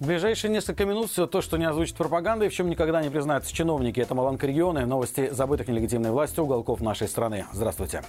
В ближайшие несколько минут все то, что не озвучит пропаганда и в чем никогда не признаются чиновники. Это Маланка регионы, новости забытых нелегитимной властью уголков нашей страны. Здравствуйте.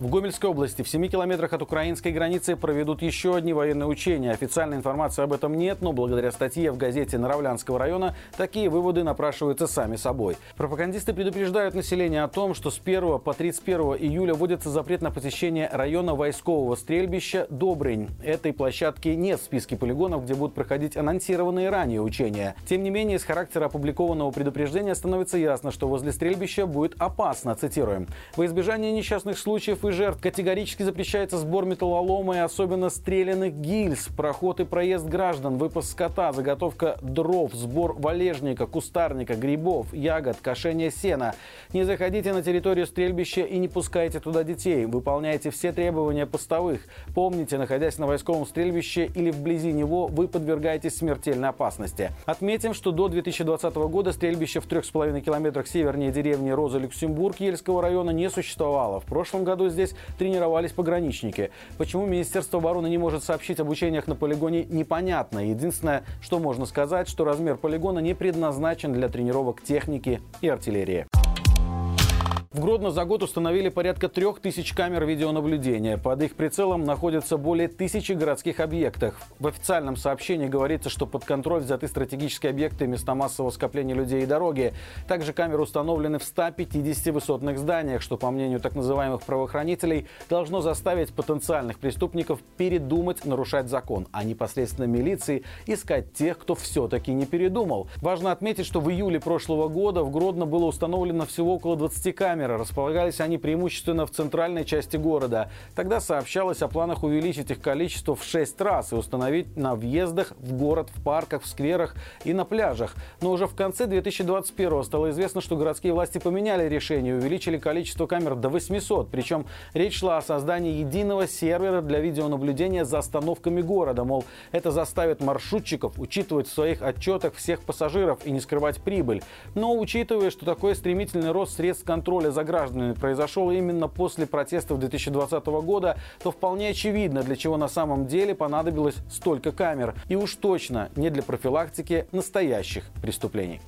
В Гомельской области в 7 километрах от украинской границы проведут еще одни военные учения. Официальной информации об этом нет, но благодаря статье в газете Наравлянского района такие выводы напрашиваются сами собой. Пропагандисты предупреждают население о том, что с 1 по 31 июля вводится запрет на посещение района войскового стрельбища Добрынь. Этой площадки нет в списке полигонов, где будут проходить анонсированные ранее учения. Тем не менее, из характера опубликованного предупреждения становится ясно, что возле стрельбища будет опасно, цитируем. Во избежание несчастных случаев и жертв. Категорически запрещается сбор металлолома и особенно стрелянных гильз, проход и проезд граждан, выпуск скота, заготовка дров, сбор валежника, кустарника, грибов, ягод, кошение сена. Не заходите на территорию стрельбища и не пускайте туда детей. Выполняйте все требования постовых. Помните, находясь на войсковом стрельбище или вблизи него, вы подвергаетесь смертельной опасности. Отметим, что до 2020 года стрельбище в 3,5 километрах севернее деревни Роза Люксембург Ельского района не существовало. В прошлом году здесь здесь тренировались пограничники. Почему Министерство обороны не может сообщить об учениях на полигоне, непонятно. Единственное, что можно сказать, что размер полигона не предназначен для тренировок техники и артиллерии. В Гродно за год установили порядка трех тысяч камер видеонаблюдения. Под их прицелом находятся более тысячи городских объектов. В официальном сообщении говорится, что под контроль взяты стратегические объекты, места массового скопления людей и дороги. Также камеры установлены в 150 высотных зданиях, что, по мнению так называемых правоохранителей, должно заставить потенциальных преступников передумать нарушать закон, а непосредственно милиции искать тех, кто все-таки не передумал. Важно отметить, что в июле прошлого года в Гродно было установлено всего около 20 камер, камеры. Располагались они преимущественно в центральной части города. Тогда сообщалось о планах увеличить их количество в 6 раз и установить на въездах в город, в парках, в скверах и на пляжах. Но уже в конце 2021 стало известно, что городские власти поменяли решение и увеличили количество камер до 800. Причем речь шла о создании единого сервера для видеонаблюдения за остановками города. Мол, это заставит маршрутчиков учитывать в своих отчетах всех пассажиров и не скрывать прибыль. Но учитывая, что такой стремительный рост средств контроля контроля за гражданами произошел именно после протестов 2020 года, то вполне очевидно, для чего на самом деле понадобилось столько камер. И уж точно не для профилактики настоящих преступлений.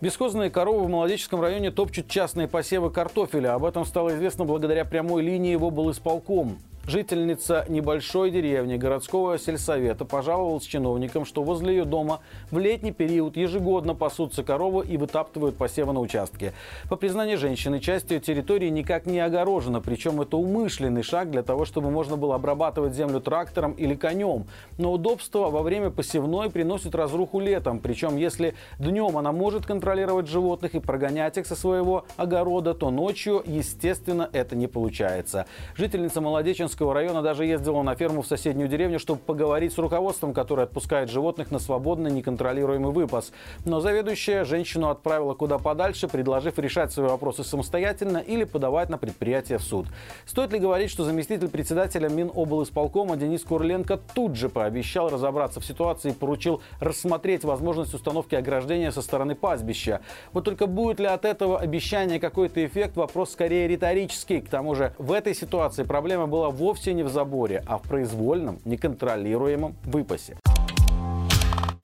Бесхозные коровы в Молодеческом районе топчут частные посевы картофеля. Об этом стало известно благодаря прямой линии в облсполком. Жительница небольшой деревни городского сельсовета пожаловалась чиновникам, что возле ее дома в летний период ежегодно пасутся коровы и вытаптывают посевы на участке. По признанию женщины, часть ее территории никак не огорожена, причем это умышленный шаг для того, чтобы можно было обрабатывать землю трактором или конем. Но удобство во время посевной приносит разруху летом, причем если днем она может контролировать животных и прогонять их со своего огорода, то ночью, естественно, это не получается. Жительница Молодеченского Ленинского района даже ездила на ферму в соседнюю деревню, чтобы поговорить с руководством, которое отпускает животных на свободный неконтролируемый выпас. Но заведующая женщину отправила куда подальше, предложив решать свои вопросы самостоятельно или подавать на предприятие в суд. Стоит ли говорить, что заместитель председателя Миноблсполкома Денис Курленко тут же пообещал разобраться в ситуации и поручил рассмотреть возможность установки ограждения со стороны пастбища. Вот только будет ли от этого обещания какой-то эффект, вопрос скорее риторический. К тому же в этой ситуации проблема была в вовсе не в заборе, а в произвольном, неконтролируемом выпасе.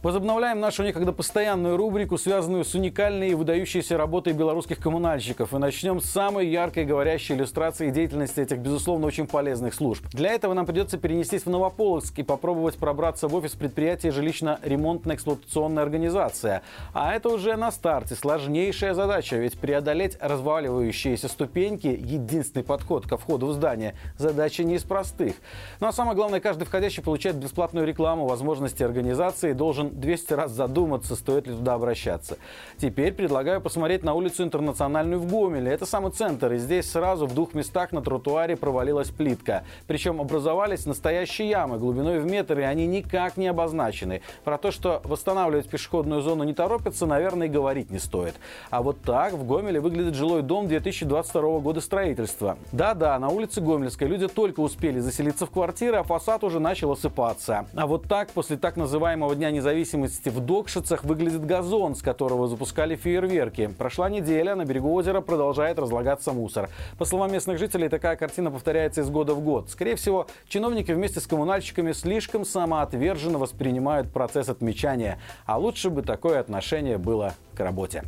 Возобновляем нашу некогда постоянную рубрику, связанную с уникальной и выдающейся работой белорусских коммунальщиков. И начнем с самой яркой говорящей иллюстрации деятельности этих, безусловно, очень полезных служб. Для этого нам придется перенестись в Новополоцк и попробовать пробраться в офис предприятия жилищно-ремонтно-эксплуатационная организация. А это уже на старте сложнейшая задача, ведь преодолеть разваливающиеся ступеньки – единственный подход ко входу в здание – задача не из простых. Ну а самое главное, каждый входящий получает бесплатную рекламу, возможности организации должен 200 раз задуматься, стоит ли туда обращаться. Теперь предлагаю посмотреть на улицу Интернациональную в Гомеле. Это самый центр, и здесь сразу в двух местах на тротуаре провалилась плитка. Причем образовались настоящие ямы глубиной в метр, и они никак не обозначены. Про то, что восстанавливать пешеходную зону не торопятся, наверное, и говорить не стоит. А вот так в Гомеле выглядит жилой дом 2022 года строительства. Да-да, на улице Гомельской люди только успели заселиться в квартиры, а фасад уже начал осыпаться. А вот так, после так называемого Дня независимости, независимости в Докшицах выглядит газон, с которого запускали фейерверки. Прошла неделя, на берегу озера продолжает разлагаться мусор. По словам местных жителей, такая картина повторяется из года в год. Скорее всего, чиновники вместе с коммунальщиками слишком самоотверженно воспринимают процесс отмечания. А лучше бы такое отношение было к работе.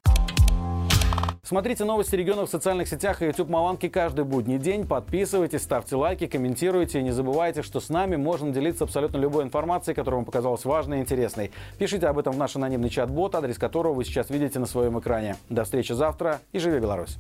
Смотрите новости регионов в социальных сетях и YouTube Маланки каждый будний день. Подписывайтесь, ставьте лайки, комментируйте. И не забывайте, что с нами можно делиться абсолютно любой информацией, которая вам показалась важной и интересной. Пишите об этом в наш анонимный чат-бот, адрес которого вы сейчас видите на своем экране. До встречи завтра и живи Беларусь!